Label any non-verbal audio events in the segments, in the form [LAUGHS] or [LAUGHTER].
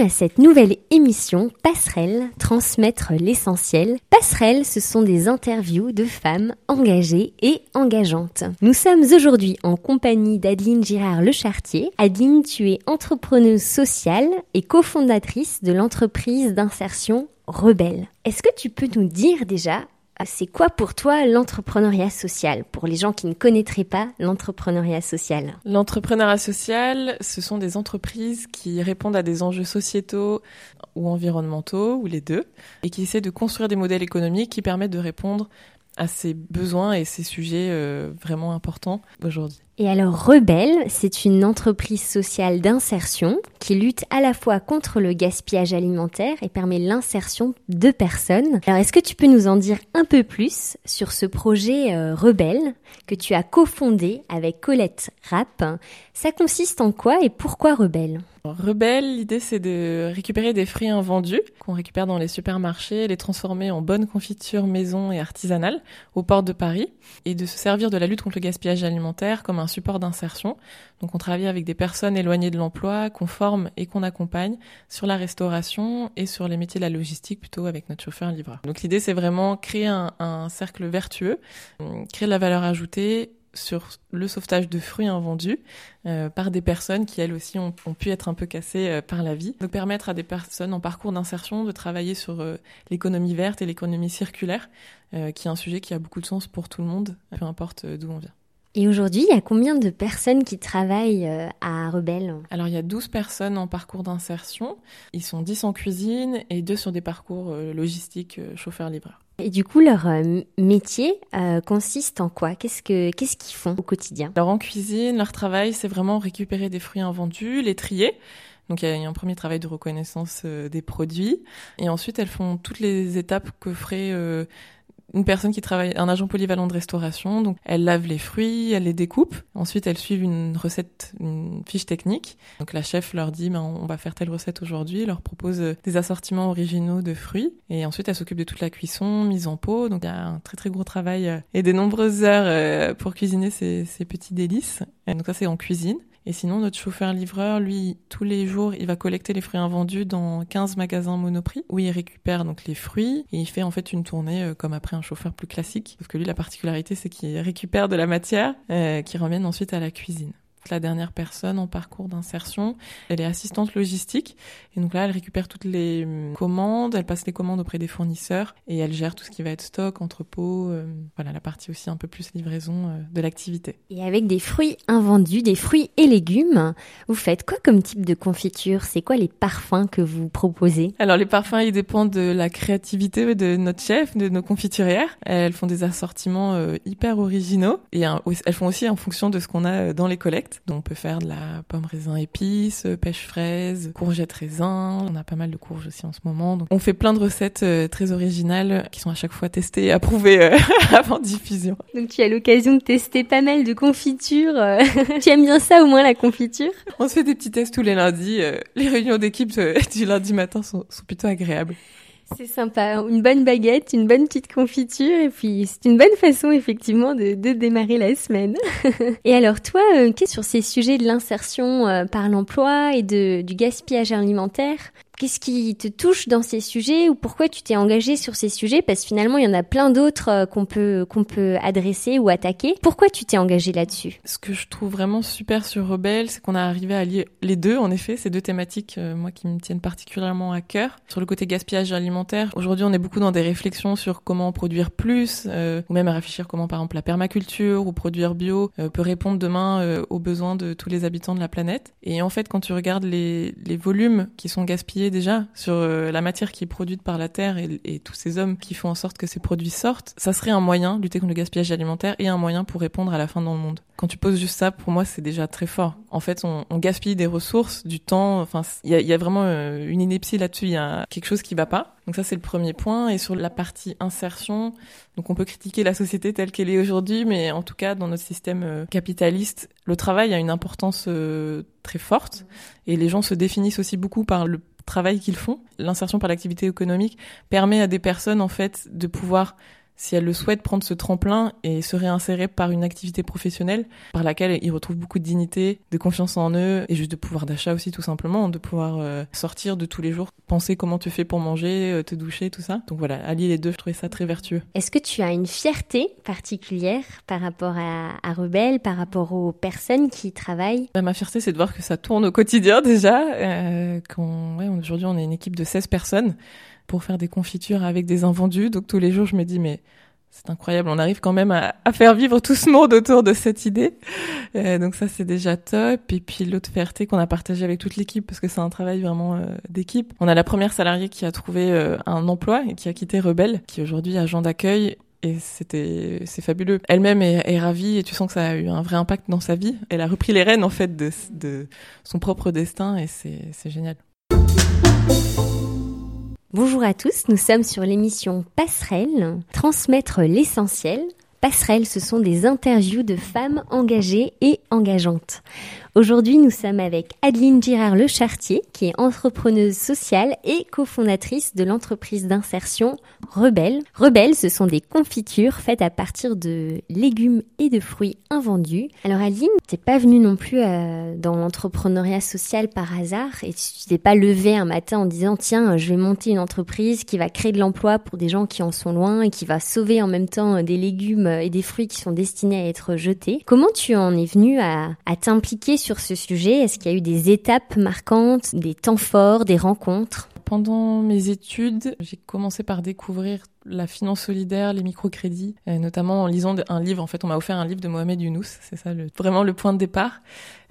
à cette nouvelle émission Passerelle, transmettre l'essentiel. Passerelle, ce sont des interviews de femmes engagées et engageantes. Nous sommes aujourd'hui en compagnie d'Adeline Girard-Le Chartier. Adeline, tu es entrepreneuse sociale et cofondatrice de l'entreprise d'insertion Rebelle. Est-ce que tu peux nous dire déjà c'est quoi pour toi l'entrepreneuriat social? Pour les gens qui ne connaîtraient pas l'entrepreneuriat social. L'entrepreneuriat social, ce sont des entreprises qui répondent à des enjeux sociétaux ou environnementaux, ou les deux, et qui essaient de construire des modèles économiques qui permettent de répondre à ces besoins et ces sujets euh, vraiment importants aujourd'hui. Et alors Rebelle, c'est une entreprise sociale d'insertion qui lutte à la fois contre le gaspillage alimentaire et permet l'insertion de personnes. Alors est-ce que tu peux nous en dire un peu plus sur ce projet euh, Rebelle que tu as cofondé avec Colette Rapp? Ça consiste en quoi et pourquoi Rebelle? Rebelle, l'idée c'est de récupérer des fruits invendus qu'on récupère dans les supermarchés, les transformer en bonnes confitures maison et artisanales au port de Paris et de se servir de la lutte contre le gaspillage alimentaire comme un support d'insertion. Donc on travaille avec des personnes éloignées de l'emploi, qu'on forme et qu'on accompagne sur la restauration et sur les métiers de la logistique plutôt avec notre chauffeur-livreur. Donc l'idée c'est vraiment créer un, cercle vertueux, créer de la valeur ajoutée sur le sauvetage de fruits invendus euh, par des personnes qui elles aussi ont, pu être un peu cassées euh, par la vie. Donc permettre à des personnes en parcours d'insertion de travailler sur euh, l'économie verte et l'économie circulaire, qui est un sujet qui a beaucoup de sens pour tout le monde, peu importe d'où on vient. Et aujourd'hui, il y a combien de personnes qui travaillent à Rebelle? Alors, il y a 12 personnes en parcours d'insertion. Ils sont 10 en cuisine et 2 sur des parcours logistiques chauffeur-livreur. Et du coup, leur euh, métier euh, consiste en quoi? Qu'est-ce que qu'est-ce qu'ils font au quotidien? Alors en cuisine, leur travail, c'est vraiment récupérer des fruits invendus, les trier. Donc il y, a un premier travail de reconnaissance euh, des produits, et ensuite elles font toutes les étapes que ferait une personne qui travaille, un agent polyvalent de restauration. Donc, elle lave les fruits, elle les découpe. Ensuite, elle suit une recette, une fiche technique. Donc, la chef leur dit, ben, on va faire telle recette aujourd'hui, leur propose euh, des assortiments originaux de fruits. Et ensuite, elle s'occupe de toute la cuisson, mise en pot. Donc, il y a un très, très gros travail euh, et des nombreuses heures euh, pour cuisiner ces, ces petits délices. donc, ça, c'est en cuisine. Et sinon, notre chauffeur-livreur, lui, tous les jours, il va collecter les fruits invendus dans 15 magasins Monoprix, où il récupère donc les fruits et il fait en fait une tournée euh, comme après un chauffeur plus classique. Sauf que lui, la particularité, c'est qu'il récupère de la matière euh, qui revienne ensuite à la cuisine la dernière personne en parcours d'insertion. Elle est assistante logistique et donc là, elle récupère toutes les hum, commandes, elle passe les commandes auprès des fournisseurs et elle gère tout ce qui va être stock, entrepôt, euh, voilà la partie aussi un peu plus livraison euh, de l'activité. Et avec des fruits invendus, des fruits et légumes, vous faites quoi comme type de confiture? C'est quoi les parfums que vous proposez? Alors les parfums, ils dépendent de la créativité de notre chef, de nos confiturières. Elles font des assortiments euh, hyper originaux et elles font aussi en fonction de ce qu'on a dans les collectes. Donc on peut faire de la pomme raisin épice, pêche fraise, courgette raisin. On a pas mal de courges aussi en ce moment. Donc on fait plein de recettes euh, très originales qui sont à chaque fois testées et approuvées euh, [LAUGHS] avant diffusion. Donc tu as l'occasion de tester pas mal de confitures. Euh. [LAUGHS] tu aimes bien ça au moins la confiture? On se fait des petits tests tous les lundis. Les réunions d'équipe [LAUGHS] du lundi matin sont, sont plutôt agréables. C'est sympa, une bonne baguette, une bonne petite confiture, et puis c'est une bonne façon effectivement de, démarrer la semaine. [LAUGHS] et alors toi, euh, qu'est-ce sur ces sujets de l'insertion euh, par l'emploi et de, du gaspillage alimentaire? Qu'est-ce qui te touche dans ces sujets ou pourquoi tu t'es engagé sur ces sujets? Parce que finalement, il y en a plein d'autres euh, qu'on peut qu'on peut adresser ou attaquer. Pourquoi tu t'es engagé là-dessus? Ce que je trouve vraiment super sur Rebelle, c'est qu'on a arrivé à lier les deux. En effet, ces deux thématiques, euh, moi, qui me tiennent particulièrement à cœur. Sur le côté gaspillage alimentaire, aujourd'hui, on est beaucoup dans des réflexions sur comment produire plus, euh, ou même à réfléchir comment, par exemple, la permaculture ou produire bio peut répondre demain aux besoins de tous les habitants de la planète. Et en fait, quand tu regardes les, les volumes qui sont gaspillés déjà sur euh, la matière qui est produite par la terre et, tous ces hommes qui font en sorte que ces produits sortent, ça serait un moyen de lutter contre le gaspillage alimentaire et un moyen pour répondre à la faim dans le monde. Quand tu poses juste ça, pour moi, c'est déjà très fort. En fait, on, gaspille des ressources, du temps. Enfin, il y a, vraiment euh, une ineptie là-dessus. Il y a quelque chose qui va pas. Donc ça, c'est le premier point. Et sur la partie insertion, donc on peut critiquer la société telle qu'elle est aujourd'hui, mais en tout cas, dans notre système euh, capitaliste, le travail a une importance très forte. Et les gens se définissent aussi beaucoup par le travail qu'ils font. L'insertion par l'activité économique permet à des personnes en fait de pouvoir si elles le souhaitent, prendre ce tremplin et se réinsérer par une activité professionnelle par laquelle ils retrouvent beaucoup de dignité, de confiance en eux et juste de pouvoir d'achat aussi tout simplement, de pouvoir euh, sortir de tous les jours, penser comment tu fais pour manger, euh, te doucher, tout ça. Donc voilà, allier les deux, je trouvais ça très vertueux. Est-ce que tu as une fierté particulière par rapport à, à Rebelle, par rapport aux personnes qui y travaillent? Bah, Ma fierté, c'est de voir que ça tourne au quotidien déjà. Euh, ouais, Aujourd'hui, on est une équipe de 16 personnes pour faire des confitures avec des invendus. Donc tous les jours, je me dis, mais c'est incroyable, on arrive quand même à, faire vivre tout ce monde autour de cette idée. Euh, donc ça, c'est déjà top. Et puis l'autre fierté qu'on a partagée avec toute l'équipe, parce que c'est un travail vraiment euh, d'équipe. On a la première salariée qui a trouvé euh, un emploi et qui a quitté Rebelle, qui est agent d'accueil et c'était c'est fabuleux. Elle-même est, est, ravie et tu sens que ça a eu un vrai impact dans sa vie. Elle a repris les rênes en fait de, de son propre destin et c'est génial. Bonjour à tous, nous sommes sur l'émission Passerelle, transmettre l'essentiel. Passerelle, ce sont des interviews de femmes engagées et engageantes. Aujourd'hui, nous sommes avec Adeline Girard-Le Chartier, qui est entrepreneuse sociale et cofondatrice de l'entreprise d'insertion Rebelle. Rebelle, ce sont des confitures faites à partir de légumes et de fruits invendus. Alors Adeline, t'es pas venue non plus euh, dans l'entrepreneuriat social par hasard et tu t'es pas levée un matin en disant tiens, je vais monter une entreprise qui va créer de l'emploi pour des gens qui en sont loin et qui va sauver en même temps des légumes et des fruits qui sont destinés à être jetés. Comment tu en es venue à, à t'impliquer sur ce sujet Est-ce qu'il y a eu des étapes marquantes, des temps forts, des rencontres? Pendant mes études, j'ai commencé par découvrir la finance solidaire, les microcrédits, euh, notamment en lisant un livre. En fait, on m'a offert un livre de Mohamed Younous. C'est ça vraiment le point de départ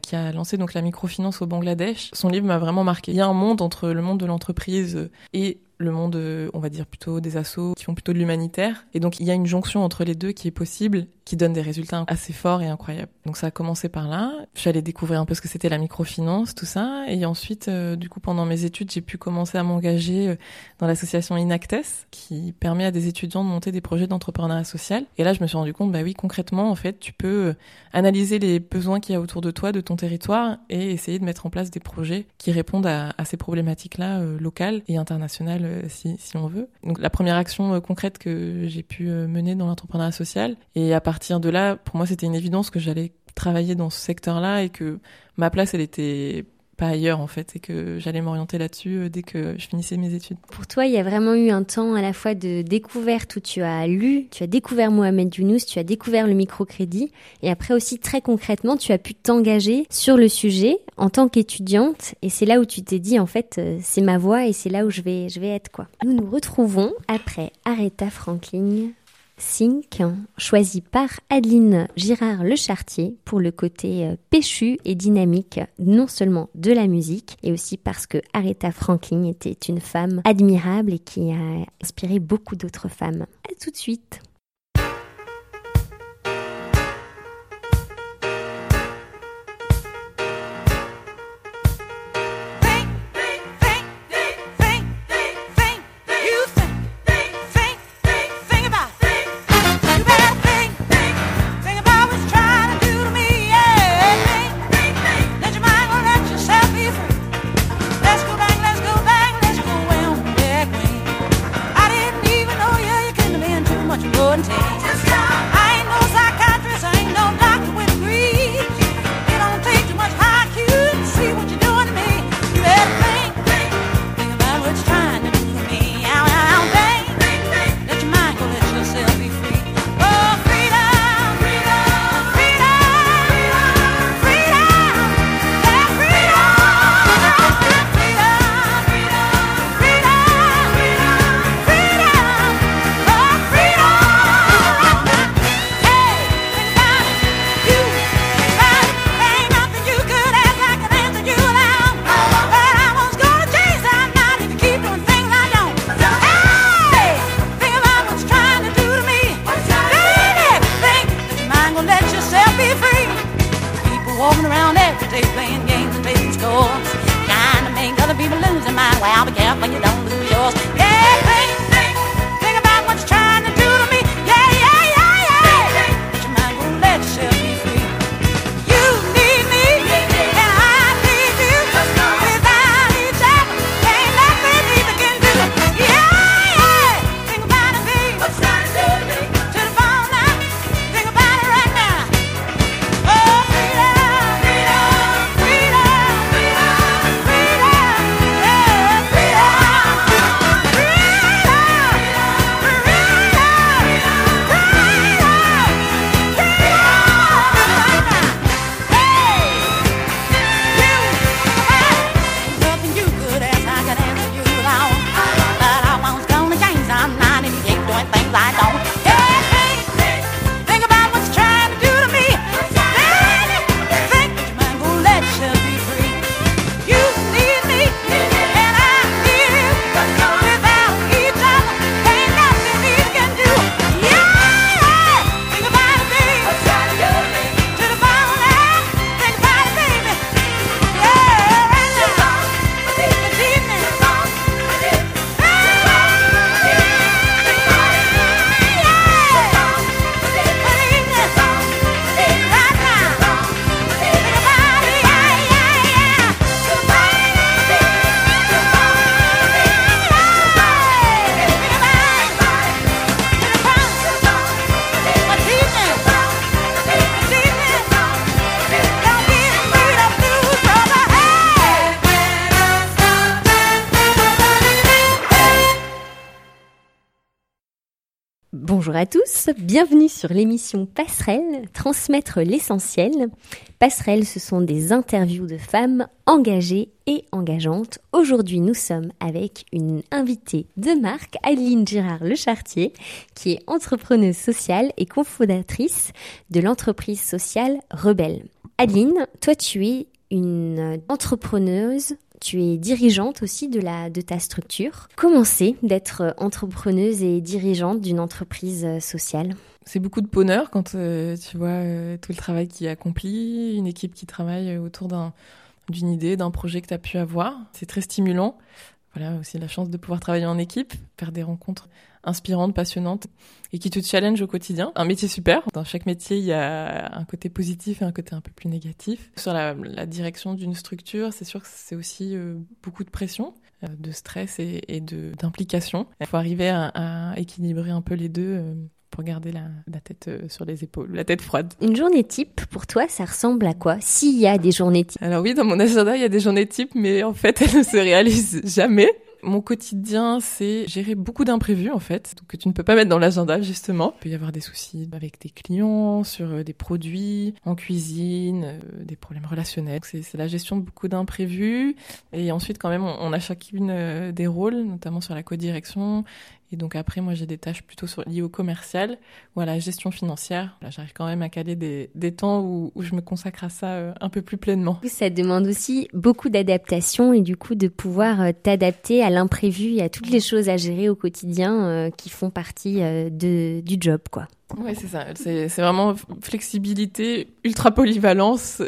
qui a lancé donc la microfinance au Bangladesh. Son livre m'a vraiment marqué. Il y a un monde entre le monde de l'entreprise et le monde, euh, on va dire plutôt des assos qui font plutôt de l'humanitaire. Et donc il y a une jonction entre les deux qui est possible, qui donne des résultats assez forts et incroyables. Donc ça a commencé par là. J'allais découvrir un peu ce que c'était la microfinance, tout ça. Et ensuite, euh, du coup, pendant mes études, j'ai pu commencer à m'engager euh, dans l'association Inactes, qui permet à des étudiants de monter des projets d'entrepreneuriat social. Et là, je me suis rendu compte, bah oui, concrètement, en fait, tu peux analyser les besoins qu'il y a autour de toi, de ton territoire, et essayer de mettre en place des projets qui répondent à, ces problématiques-là locales et internationales euh, si, si, on veut. Donc la première action euh, concrète que j'ai pu euh, mener dans l'entrepreneuriat social. Et à partir de là, pour moi, c'était une évidence que j'allais travailler dans ce secteur-là et que ma place, elle était pas ailleurs en fait et que j'allais m'orienter là-dessus euh, dès que je finissais mes études. Pour toi, il y a vraiment eu un temps à la fois de découverte où tu as lu, tu as découvert Mohamed Younous, tu as découvert le microcrédit et après aussi très concrètement, tu as pu t'engager sur le sujet en tant qu'étudiante et c'est là où tu t'es dit en fait euh, c'est ma voie et c'est là où je vais je vais être quoi. Nous nous retrouvons après Aretha Franklin Sync, choisi par Adeline Girard-Le Chartier pour le côté euh, péchu et dynamique non seulement de la musique, et aussi parce que Aretha Franklin était une femme admirable et qui a inspiré beaucoup d'autres femmes. À tout de suite. und Bonjour à tous, bienvenue sur l'émission Passerelle, transmettre l'essentiel. Passerelle, ce sont des interviews de femmes engagées et engageantes. Aujourd'hui, nous sommes avec une invitée de marque, Adeline Girard Le Chartier, qui est entrepreneuse sociale et cofondatrice de l'entreprise sociale Rebelle. Adeline, toi tu es une entrepreneuse tu es dirigeante aussi de, ta structure. Comment c'est d'être entrepreneuse et dirigeante d'une entreprise euh, sociale? C'est beaucoup de bonheur quand euh, tu vois euh, tout le travail qui est accompli, une équipe qui travaille autour d'une idée, d'un projet que tu as pu avoir. C'est très stimulant. Voilà aussi la chance de pouvoir travailler en équipe, faire des rencontres inspirante, passionnante et qui te challenge au quotidien. Un métier super. Dans chaque métier, il y a un côté positif et un côté un peu plus négatif. Sur la, direction d'une structure, c'est sûr que c'est aussi euh, beaucoup de pression, euh, de stress et, et d'implication. Il faut arriver à, équilibrer un peu les deux. Euh, pour garder la, la, tête sur les épaules, la tête froide. Une journée type, pour toi, ça ressemble à quoi? S'il y a des journées types Alors oui, dans mon agenda, il y a des journées types, mais en fait, [LAUGHS] elles ne se réalisent jamais. Mon quotidien, c'est gérer beaucoup d'imprévus en fait, que tu ne peux pas mettre dans l'agenda justement. Il peut y avoir des soucis avec tes clients, sur euh, des produits, en cuisine, euh, des problèmes relationnels. C'est la gestion de beaucoup d'imprévus. Et ensuite, quand même, on a chacune euh, des rôles, notamment sur la codirection et donc après, moi, j'ai des tâches plutôt liées au commercial ou à la gestion financière. Là, j'arrive quand même à caler des, des temps où, où, je me consacre à ça euh, un peu plus pleinement. Ça demande aussi beaucoup d'adaptation et du coup de pouvoir euh, t'adapter à l'imprévu et à toutes les choses à gérer au quotidien euh, qui font partie de, du job, quoi. Oui, c'est ça. C'est vraiment flexibilité, ultra polyvalence.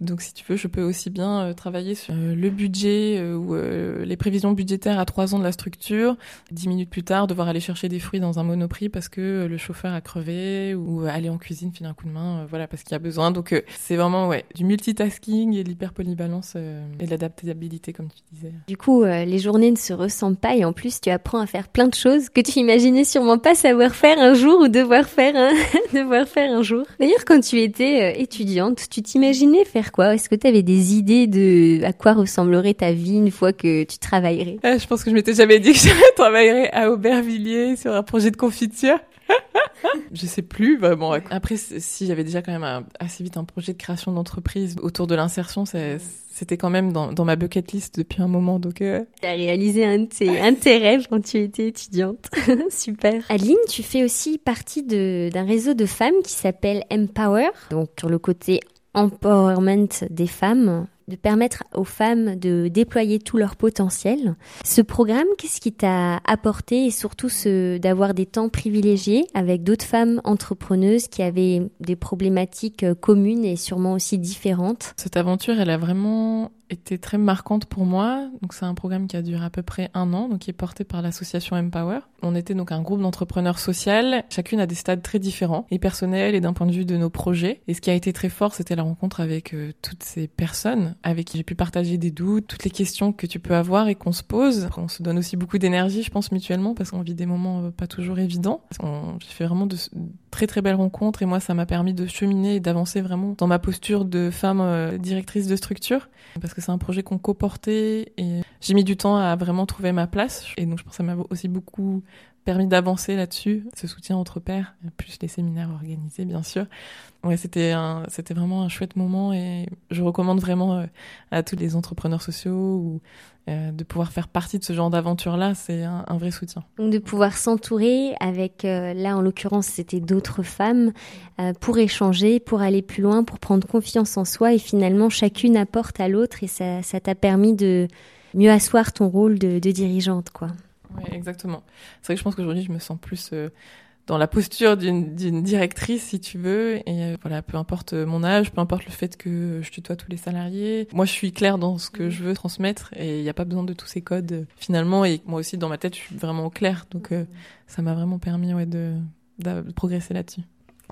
Donc, si tu veux, je peux aussi bien euh, travailler sur euh, le budget euh, ou les prévisions budgétaires à trois ans de la structure. Dix minutes plus tard, devoir aller chercher des fruits dans un monoprix parce que le chauffeur a crevé ou aller en cuisine, filer un coup de main, voilà, parce qu'il y a besoin. Donc, c'est vraiment ouais du multitasking et de l'hyper polyvalence et de l'adaptabilité, comme tu disais. Du coup, les journées ne se ressemblent pas et en plus, tu apprends à faire plein de choses que tu imaginais sûrement pas savoir faire un jour ou devoir faire [LAUGHS] devoir faire un jour. D'ailleurs, quand tu étais euh, étudiante, tu t'imaginais faire quoi? Est-ce que tu avais des idées de à quoi ressemblerait ta vie une fois que tu travaillerais? Euh, Je pense que je m'étais jamais dit que [LAUGHS] je travaillerais à Aubervilliers sur un projet de confiture. [LAUGHS] je sais plus vraiment. Après, si j'avais déjà quand même assez vite un projet de création d'entreprise autour de l'insertion, c'était quand même dans, ma bucket list depuis un moment. Donc, euh... tu as réalisé un de tes, rêves quand tu étais étudiante. [LAUGHS] Super. Adeline, tu fais aussi partie d'un réseau de femmes qui s'appelle Empower. Donc, sur le côté empowerment des femmes, de permettre aux femmes de déployer tout leur potentiel. Ce programme, qu'est-ce qui t'a apporté et surtout ce, d'avoir des temps privilégiés avec d'autres femmes entrepreneuses qui avaient des problématiques communes et sûrement aussi différentes? Cette aventure, elle a vraiment été très marquante pour moi. Donc c'est un programme qui a duré à peu près un an, donc qui est porté par l'association Empower. On était donc un groupe d'entrepreneurs sociales, chacune à des stades très différents, et personnels et d'un point de vue de nos projets. Et ce qui a été très fort, c'était la rencontre avec euh, toutes ces personnes avec qui j'ai pu partager des doutes, toutes les questions que tu peux avoir et qu'on se pose. On se donne aussi beaucoup d'énergie, je pense mutuellement, parce qu'on vit des moments euh, pas toujours évidents. J'ai fait vraiment de très très belles rencontres et moi ça m'a permis de cheminer et d'avancer vraiment dans ma posture de femme euh, directrice de structure. Parce que c'est un projet qu'on co-portait et j'ai mis du temps à vraiment trouver ma place. Et donc je pense que ça m'a aussi beaucoup permis d'avancer là-dessus, ce soutien entre pairs, plus les séminaires organisés bien sûr. Ouais, c'était c'était vraiment un chouette moment et je recommande vraiment euh, à tous les entrepreneurs sociaux euh, de pouvoir faire partie de ce genre d'aventure-là, c'est un, vrai soutien. De pouvoir s'entourer avec, euh, là en l'occurrence c'était d'autres femmes, pour échanger, pour aller plus loin, pour prendre confiance en soi et finalement chacune apporte à l'autre et ça, ça t'a permis de mieux asseoir ton rôle de, de dirigeante, quoi. Oui, exactement. C'est vrai que je pense qu'aujourd'hui, je me sens plus euh, dans la posture d'une directrice, si tu veux. Et euh, voilà, peu importe mon âge, peu importe le fait que je tutoie tous les salariés. Moi, je suis claire dans ce que je veux transmettre et il n'y a pas besoin de tous ces codes euh, finalement. Et moi aussi, dans ma tête, je suis vraiment claire. Donc, ça m'a vraiment permis ouais, de, de progresser là-dessus.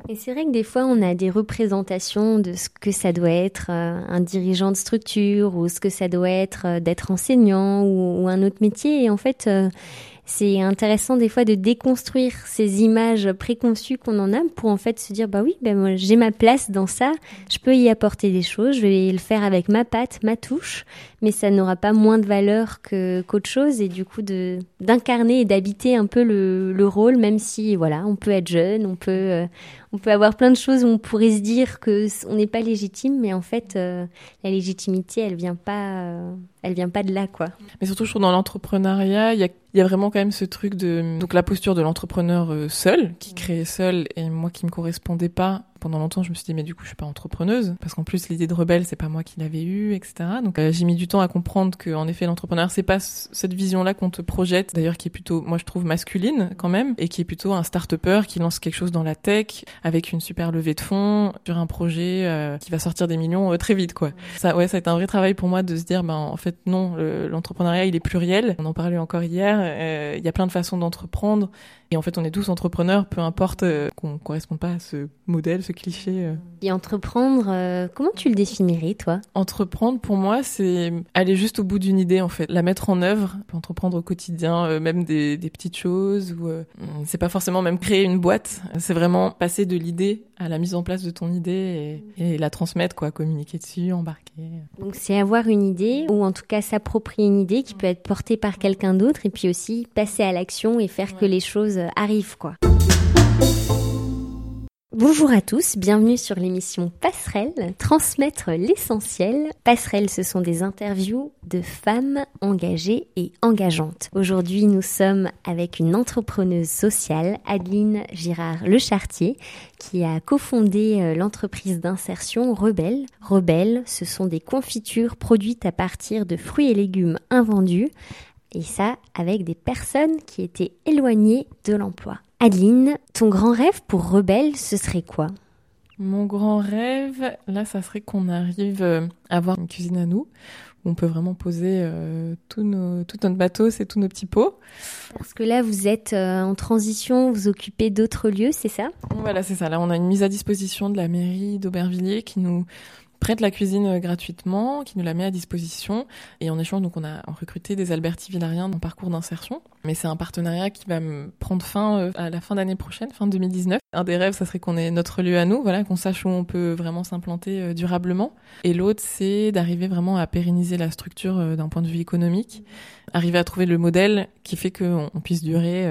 Et c'est vrai que des fois, on a des représentations de ce que ça doit être euh, un dirigeant de structure ou ce que ça doit être euh, d'être enseignant ou, un autre métier. Et en fait, euh, c'est intéressant des fois de déconstruire ces images préconçues qu'on en a pour en fait se dire bah oui, ben moi j'ai ma place dans ça, je peux y apporter des choses, je vais le faire avec ma patte, ma touche, mais ça n'aura pas moins de valeur que qu'autre chose. Et du coup de d'incarner et d'habiter un peu le, le rôle, même si voilà, on peut être jeune, on peut euh, on peut avoir plein de choses où on pourrait se dire que on n'est pas légitime, mais en fait, euh, la légitimité, elle vient pas, euh, elle vient pas de là, quoi. Mais surtout, je trouve dans l'entrepreneuriat, il y a, y a, vraiment quand même ce truc de donc la posture de l'entrepreneur euh, seul, qui crée seul, et moi qui me correspondait pas pendant longtemps, je me suis dit, mais du coup, je suis pas entrepreneuse. Parce qu'en plus, l'idée de rebelle, c'est pas moi qui l'avais eue, etc. Donc, euh, j'ai mis du temps à comprendre que, en effet, l'entrepreneur, c'est pas cette vision-là qu'on te projette. D'ailleurs, qui est plutôt, moi, je trouve masculine, quand même. Et qui est plutôt un start-upper qui lance quelque chose dans la tech, avec une super levée de fonds, sur un projet euh, qui va sortir des millions euh, très vite, quoi. Ça, ouais, ça a été un vrai travail pour moi de se dire, ben, en fait, non, l'entrepreneuriat, il est pluriel. On en parlait encore hier. Il y a plein de façons d'entreprendre. Et en fait, on est tous entrepreneurs, peu importe qu'on corresponde pas à ce modèle, cliché. Euh. Et entreprendre, euh, comment tu le définirais, toi? Entreprendre, pour moi, c'est aller juste au bout d'une idée, en fait, la mettre en œuvre, entreprendre au quotidien, euh, même des, des, petites choses, ou c'est pas forcément même créer une boîte, c'est vraiment passer de l'idée à la mise en place de ton idée et, et, la transmettre, quoi, communiquer dessus, embarquer. Donc c'est avoir une idée, ou en tout cas s'approprier une idée qui peut être portée par quelqu'un d'autre, et puis aussi passer à l'action et faire que les choses arrivent, quoi. Bonjour à tous, bienvenue sur l'émission Passerelle, transmettre l'essentiel. Passerelle, ce sont des interviews de femmes engagées et engageantes. Aujourd'hui, nous sommes avec une entrepreneuse sociale, Adeline Girard Lechartier, qui a cofondé euh, l'entreprise d'insertion Rebelle. Rebelle, ce sont des confitures produites à partir de fruits et légumes invendus, et ça avec des personnes qui étaient éloignées de l'emploi. Adeline, ton grand rêve pour Rebelle, ce serait quoi? Mon grand rêve, là, ça serait qu'on arrive euh, à avoir une cuisine à nous, où on peut vraiment poser euh, tout, nos, tout notre bateau, c'est tous nos petits pots. Parce que là, vous êtes euh, en transition, vous occupez d'autres lieux, c'est ça? Voilà, c'est ça. Là, on a une mise à disposition de la mairie d'Aubervilliers qui nous prête la cuisine euh, gratuitement, qui nous la met à disposition. Et en échange, donc, on a recruté des Alberti Villariens en parcours d'insertion. Mais c'est un partenariat qui va prendre fin euh, à la fin d'année prochaine, fin 2019. Un des rêves, ça serait qu'on ait notre lieu à nous, voilà, qu'on sache où on peut vraiment s'implanter euh, durablement. Et l'autre, c'est d'arriver vraiment à pérenniser la structure d'un point de vue économique, arriver à trouver le modèle qui fait qu'on puisse durer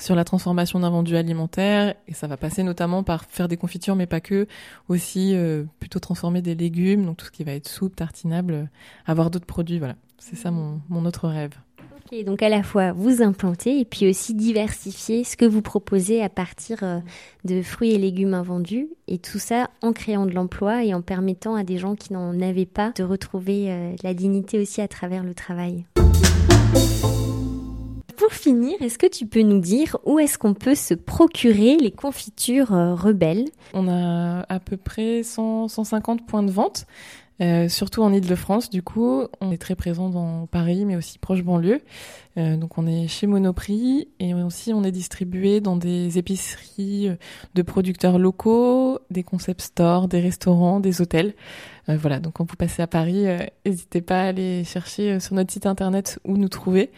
sur la transformation d'un vendu alimentaire et ça va passer notamment par faire des confitures mais pas que aussi euh, plutôt transformer des légumes donc tout ce qui va être soupe tartinable euh, avoir d'autres produits voilà. C'est ça mon, mon autre rêve. Ok, donc à la fois vous implanter et puis aussi diversifier ce que vous proposez à partir euh, de fruits et légumes invendus et tout ça en créant de l'emploi et en permettant à des gens qui n'en avaient pas de retrouver la dignité aussi à travers le travail pour finir, est-ce que tu peux nous dire où est-ce qu'on peut se procurer les confitures euh, rebelles? On a à peu près 100, 150 points de vente. Euh, surtout en Ile-de-France, du coup, on est très présent dans Paris, mais aussi proche banlieue. Euh, donc, on est chez Monoprix et aussi on est distribué dans des épiceries de producteurs locaux, des concept stores, des restaurants, des hôtels. Euh, voilà, donc quand vous passez à Paris, n'hésitez pas à aller chercher sur notre site internet où nous trouver.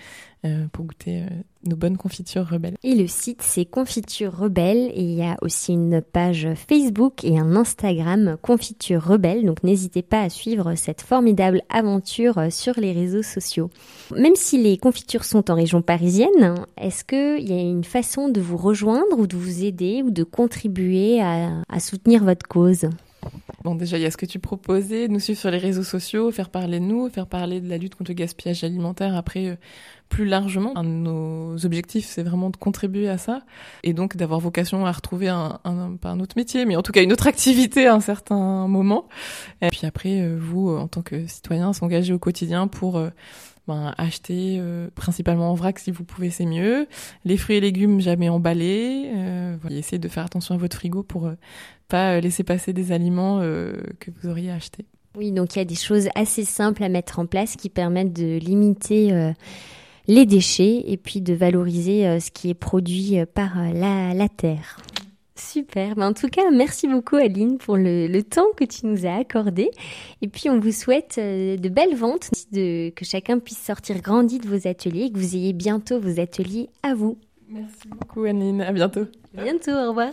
Euh, pour goûter euh, nos bonnes confitures rebelles. Et le site c'est Confitures Rebelles et il y a aussi une page Facebook et un Instagram Confitures Rebelles donc n'hésitez pas à suivre cette formidable aventure euh, sur les réseaux sociaux. Même si les confitures sont en région parisienne, est-ce qu'il y a une façon de vous rejoindre ou de vous aider ou de contribuer à soutenir votre cause? Bon, déjà, il y a ce que tu proposais, nous suivre sur les réseaux sociaux, faire parler de nous, faire parler de la lutte contre le gaspillage alimentaire. Après, plus largement. Un de nos objectifs, c'est vraiment de contribuer à ça et donc d'avoir vocation à retrouver un, un, pas un autre métier, mais en tout cas une autre [LAUGHS] activité à un certain moment. Et puis après, euh, vous, en tant que citoyen, s'engager au quotidien pour euh, ben, acheter euh, principalement en vrac si vous pouvez, c'est mieux. Les fruits et légumes jamais emballés. Euh. Essayez de faire attention à votre frigo pour pas laisser passer des aliments que vous auriez achetés. Oui, donc il y a des choses assez simples à mettre en place qui permettent de limiter les déchets et puis de valoriser euh, ce qui est produit euh, par euh, la, la terre. Super. Ben, en tout cas, merci beaucoup Aline pour le, temps que tu nous as accordé. Et puis on vous souhaite euh, de belles ventes, de, que chacun puisse sortir grandi de vos ateliers et que vous ayez bientôt vos ateliers à vous. Merci beaucoup Aline. À bientôt. À bientôt. Au revoir.